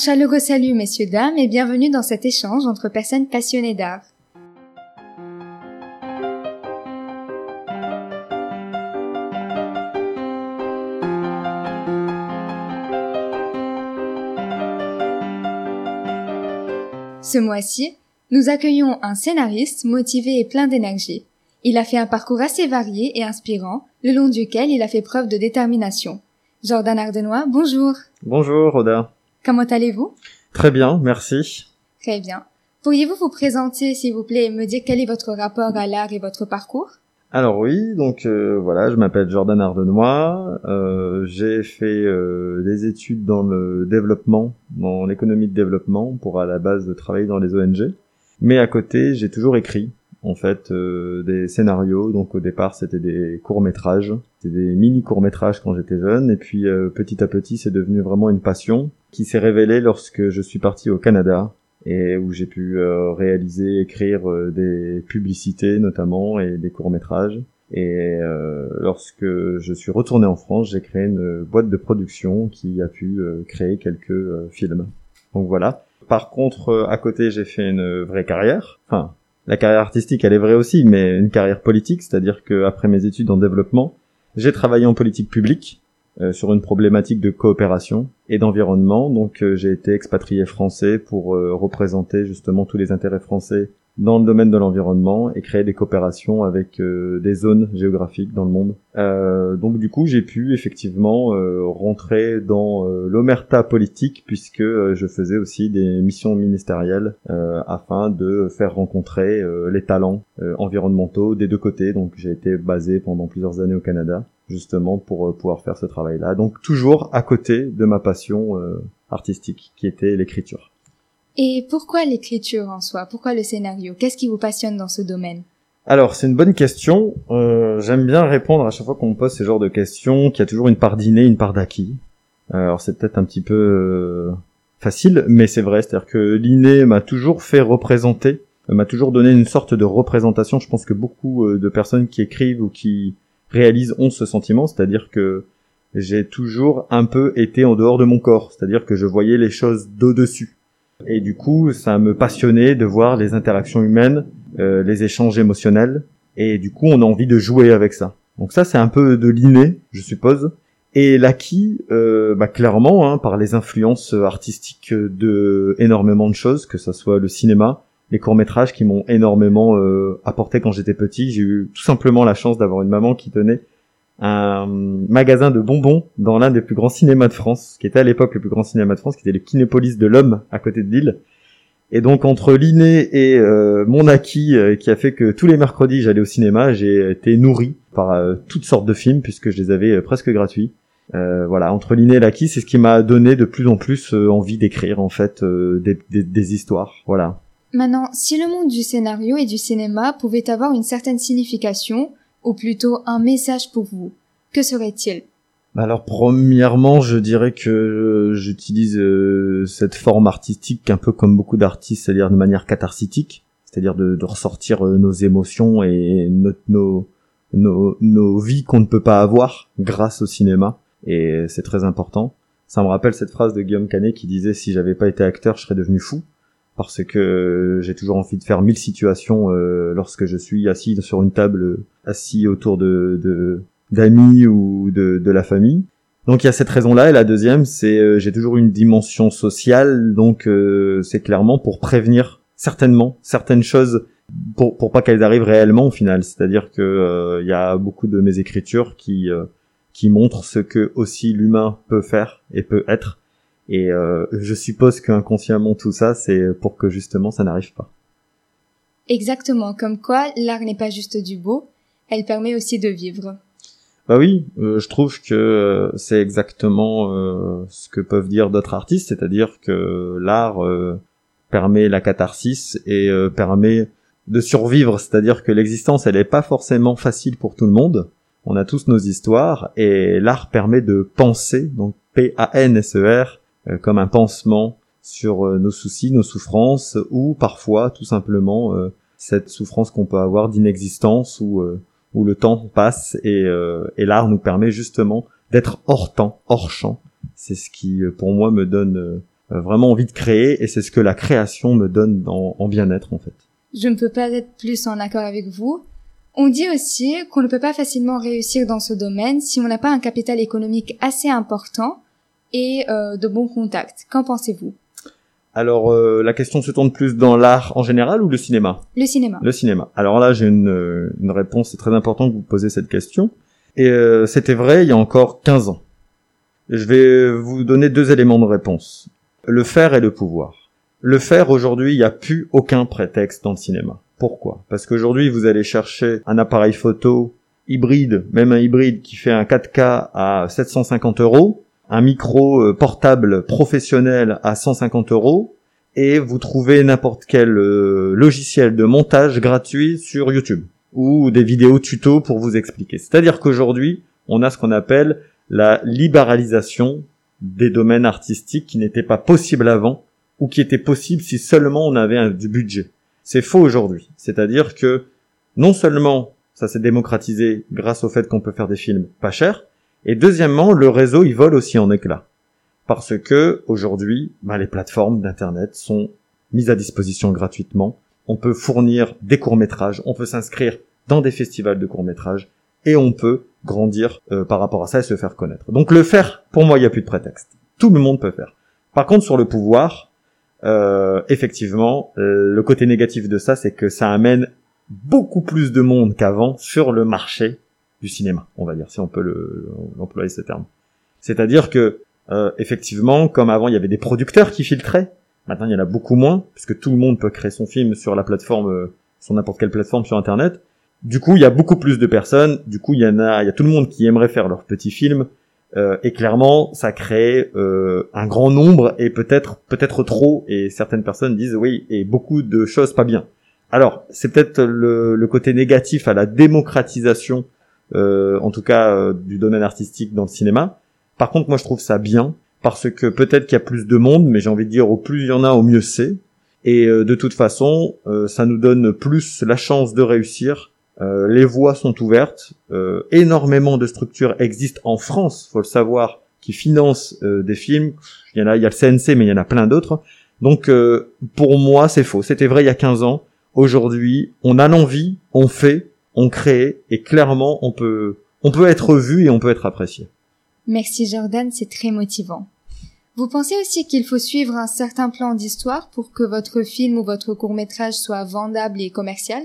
chaleureux salut, messieurs, dames, et bienvenue dans cet échange entre personnes passionnées d'art. Ce mois-ci, nous accueillons un scénariste motivé et plein d'énergie. Il a fait un parcours assez varié et inspirant, le long duquel il a fait preuve de détermination. Jordan Ardenois, bonjour. Bonjour, Oda. Comment allez-vous? Très bien, merci. Très bien. Pourriez-vous vous présenter, s'il vous plaît, et me dire quel est votre rapport à l'art et votre parcours? Alors oui, donc euh, voilà, je m'appelle Jordan Ardenois. Euh, j'ai fait euh, des études dans le développement, dans l'économie de développement, pour à la base de travailler dans les ONG. Mais à côté, j'ai toujours écrit en fait euh, des scénarios. Donc au départ, c'était des courts métrages, c'était des mini courts métrages quand j'étais jeune, et puis euh, petit à petit, c'est devenu vraiment une passion qui s'est révélée lorsque je suis parti au Canada et où j'ai pu euh, réaliser, écrire des publicités notamment et des courts métrages. Et lorsque je suis retourné en France, j'ai créé une boîte de production qui a pu créer quelques films. Donc voilà. Par contre, à côté, j'ai fait une vraie carrière. Enfin, la carrière artistique, elle est vraie aussi, mais une carrière politique, c'est-à-dire que après mes études en développement, j'ai travaillé en politique publique euh, sur une problématique de coopération et d'environnement. Donc euh, j'ai été expatrié français pour euh, représenter justement tous les intérêts français dans le domaine de l'environnement et créer des coopérations avec euh, des zones géographiques dans le monde. Euh, donc du coup, j'ai pu effectivement euh, rentrer dans l'omerta politique puisque je faisais aussi des missions ministérielles afin de faire rencontrer les talents environnementaux des deux côtés. Donc j'ai été basé pendant plusieurs années au Canada justement pour pouvoir faire ce travail-là. Donc toujours à côté de ma passion artistique qui était l'écriture. Et pourquoi l'écriture en soi? Pourquoi le scénario? Qu'est-ce qui vous passionne dans ce domaine? Alors c'est une bonne question. Euh, J'aime bien répondre à chaque fois qu'on me pose ce genre de questions, qu'il y a toujours une part d'inné, une part d'acquis. Alors c'est peut-être un petit peu euh, facile, mais c'est vrai. C'est-à-dire que l'inné m'a toujours fait représenter, m'a toujours donné une sorte de représentation. Je pense que beaucoup euh, de personnes qui écrivent ou qui réalisent ont ce sentiment, c'est-à-dire que j'ai toujours un peu été en dehors de mon corps, c'est-à-dire que je voyais les choses d'au-dessus. Et du coup, ça me passionnait de voir les interactions humaines, euh, les échanges émotionnels. Et du coup, on a envie de jouer avec ça. Donc ça, c'est un peu de l'inné, je suppose. Et l'acquis, euh, bah, clairement, hein, par les influences artistiques de énormément de choses, que ce soit le cinéma, les courts métrages qui m'ont énormément euh, apporté quand j'étais petit. J'ai eu tout simplement la chance d'avoir une maman qui tenait un magasin de bonbons dans l'un des plus grands cinémas de France, qui était à l'époque le plus grand cinéma de France, qui était le Kinépolis de l'Homme à côté de Lille. Et donc entre l'inné et euh, mon acquis euh, qui a fait que tous les mercredis j'allais au cinéma, j'ai été nourri par euh, toutes sortes de films puisque je les avais presque gratuits. voilà, entre l'inné et l'acquis, c'est ce qui m'a donné de plus en plus envie d'écrire en fait des, des, histoires. Voilà. Maintenant, si le monde du scénario et du cinéma pouvait avoir une certaine signification, ou plutôt un message pour vous, que serait-il? Bah alors premièrement, je dirais que j'utilise euh, cette forme artistique un peu comme beaucoup d'artistes, c'est-à-dire de manière catharsitique, c'est-à-dire de, ressortir euh, nos émotions et nos, nos, nos vies qu'on ne peut pas avoir grâce au cinéma. Et c'est très important. Ça me rappelle cette phrase de Guillaume Canet qui disait si j'avais pas été acteur, je serais devenu fou parce que j'ai toujours envie de faire mille situations euh, lorsque je suis assis sur une table, assis autour de d'amis ou de, de la famille. Donc il y a cette raison-là. Et la deuxième c'est euh, j'ai toujours une dimension sociale. Donc euh, c'est clairement pour prévenir certainement certaines choses pour pour pas qu'elles arrivent réellement au final, c'est-à-dire que il y a beaucoup de mes écritures qui qui montrent ce que aussi l'humain peut faire et peut être et euh, je suppose qu'inconsciemment tout ça, c'est pour que justement ça n'arrive pas. Exactement, comme quoi l'art n'est pas juste du beau, elle permet aussi de vivre. Bah oui, euh, je trouve que euh, c'est exactement euh, ce que peuvent dire d'autres artistes, c'est-à-dire que l'art permet la catharsis et permet de survivre, c'est-à-dire que l'existence elle est pas forcément facile pour tout le monde. On a tous nos histoires et l'art permet de penser, donc P-A-N-S-E-R, comme un pansement sur euh, nos soucis, nos souffrances, ou parfois tout simplement euh, cette souffrance qu'on peut avoir d'inexistence où, où le temps passe et, et l'art nous permet justement d'être hors temps, hors champ. C'est ce qui pour moi me donne euh, vraiment envie de créer et c'est ce que la création me donne en bien-être en fait. Je ne peux pas être plus en accord avec vous. On dit aussi qu'on ne peut pas facilement réussir dans ce domaine si on n'a pas un capital économique assez important et euh, de bons contacts. Qu'en pensez-vous? Alors euh, la question se tourne plus dans l'art en général ou le cinéma? Le cinéma. Le cinéma. Alors là j'ai une, une réponse, c'est très important que vous posez cette question. Et euh, c'était vrai il y a encore 15 ans. Je vais vous donner deux éléments de réponse. Le faire et le pouvoir. Le faire aujourd'hui, il n'y a plus aucun prétexte dans le cinéma. Pourquoi? Parce qu'aujourd'hui, vous allez chercher un appareil photo hybride, même un hybride qui fait un 4K à 750 euros, un micro euh, portable professionnel à 150 euros, et vous trouvez n'importe quel euh, logiciel de montage gratuit sur YouTube ou des vidéos tuto pour vous expliquer. C'est-à-dire qu'aujourd'hui, on a ce qu'on appelle la libéralisation des domaines artistiques qui n'étaient pas possibles avant ou qui était possible si seulement on avait du budget. C'est faux aujourd'hui. C'est-à-dire que non seulement ça s'est démocratisé grâce au fait qu'on peut faire des films pas chers, et deuxièmement, le réseau il vole aussi en éclats. Parce que aujourd'hui, bah, les plateformes d'internet sont mises à disposition gratuitement. On peut fournir des courts-métrages, on peut s'inscrire dans des festivals de courts-métrages, et on peut grandir euh, par rapport à ça et se faire connaître. Donc le faire, pour moi, il n'y a plus de prétexte. Tout le monde peut faire. Par contre, sur le pouvoir, euh, effectivement, le côté négatif de ça, c'est que ça amène beaucoup plus de monde qu'avant sur le marché du cinéma, on va dire, si on peut le, employer ce terme. C'est-à-dire que, euh, effectivement, comme avant, il y avait des producteurs qui filtraient, maintenant il y en a beaucoup moins, puisque tout le monde peut créer son film sur la plateforme, sur n'importe quelle plateforme sur Internet. Du coup, il y a beaucoup plus de personnes. Du coup, il y en a, il y a tout le monde qui aimerait faire leur petit film euh, et clairement, ça crée euh, un grand nombre et peut-être peut-être trop. Et certaines personnes disent oui et beaucoup de choses pas bien. Alors, c'est peut-être le, côté négatif à la démocratisation, euh, en tout cas du domaine artistique dans le cinéma. Par contre, moi, je trouve ça bien parce que peut-être qu'il y a plus de monde, mais j'ai envie de dire au plus il y en a, au mieux c'est. Et de toute façon, ça nous donne plus la chance de réussir euh, les voies sont ouvertes. Euh, énormément de structures existent en France, faut le savoir, qui financent euh, des films. Il y en a, il y a le CNC, mais il y en a plein d'autres. Donc pour moi, c'est faux. C'était vrai il y a 15 ans. Aujourd'hui, on a l'envie, on fait, on crée, et clairement, on peut, on peut être vu et on peut être apprécié. Merci Jordan, c'est très motivant. Vous pensez aussi qu'il faut suivre un certain plan d'histoire pour que votre film ou votre court métrage soit vendable et commercial?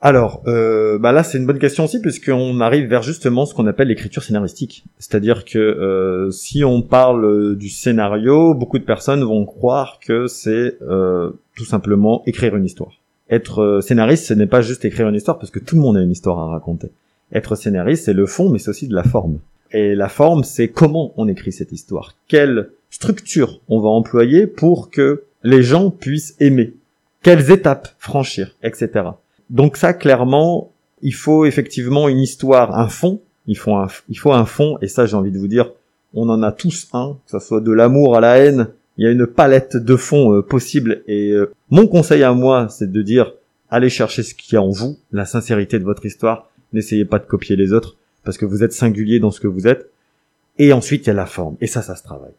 Alors, euh, bah là, c'est une bonne question aussi, puisqu'on arrive vers justement ce qu'on appelle l'écriture scénaristique. C'est-à-dire que euh, si on parle du scénario, beaucoup de personnes vont croire que c'est euh, tout simplement écrire une histoire. Être euh, scénariste, ce n'est pas juste écrire une histoire, parce que tout le monde a une histoire à raconter. Être scénariste, c'est le fond, mais c'est aussi de la forme. Et la forme, c'est comment on écrit cette histoire. Quelle structure on va employer pour que les gens puissent aimer. Quelles étapes franchir, etc. Donc ça, clairement, il faut effectivement une histoire, un fond. Il faut un, il faut un fond, et ça, j'ai envie de vous dire, on en a tous un, que ça soit de l'amour à la haine. Il y a une palette de fonds euh, possible. Et euh, mon conseil à moi, c'est de dire, allez chercher ce qu'il y a en vous, la sincérité de votre histoire. N'essayez pas de copier les autres, parce que vous êtes singulier dans ce que vous êtes. Et ensuite, il y a la forme. Et ça, ça se travaille.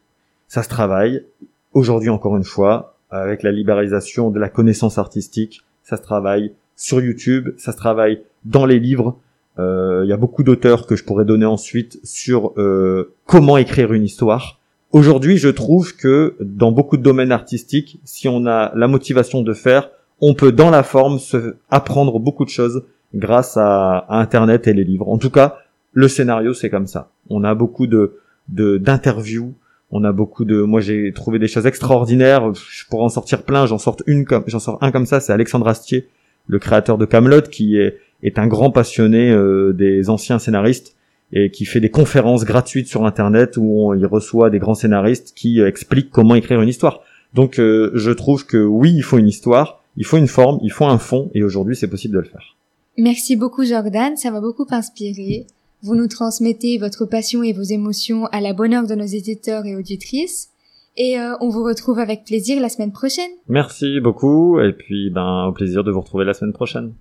Ça se travaille. Aujourd'hui, encore une fois, avec la libéralisation de la connaissance artistique, ça se travaille sur YouTube, ça se travaille dans les livres. Euh, il y a beaucoup d'auteurs que je pourrais donner ensuite sur euh, comment écrire une histoire. Aujourd'hui, je trouve que dans beaucoup de domaines artistiques, si on a la motivation de faire, on peut dans la forme se apprendre beaucoup de choses grâce à, Internet et les livres. En tout cas, le scénario, c'est comme ça. On a beaucoup de d'interviews, on a beaucoup de moi j'ai trouvé des choses extraordinaires je pourrais en sortir plein j'en sors une comme j'en sors un comme ça c'est Alexandre Astier le créateur de Camelot, qui est, est un grand passionné euh, des anciens scénaristes et qui fait des conférences gratuites sur Internet où il reçoit des grands scénaristes qui euh, expliquent comment écrire une histoire. Donc euh, je trouve que oui, il faut une histoire, il faut une forme, il faut un fond, et aujourd'hui c'est possible de le faire. Merci beaucoup Jordan, ça m'a beaucoup inspiré. Vous nous transmettez votre passion et vos émotions à la bonne heure de nos éditeurs et auditrices. Et euh, on vous retrouve avec plaisir la semaine prochaine. Merci beaucoup et puis ben au plaisir de vous retrouver la semaine prochaine.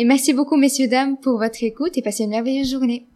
Et merci beaucoup, messieurs, dames, pour votre écoute et passez une merveilleuse journée.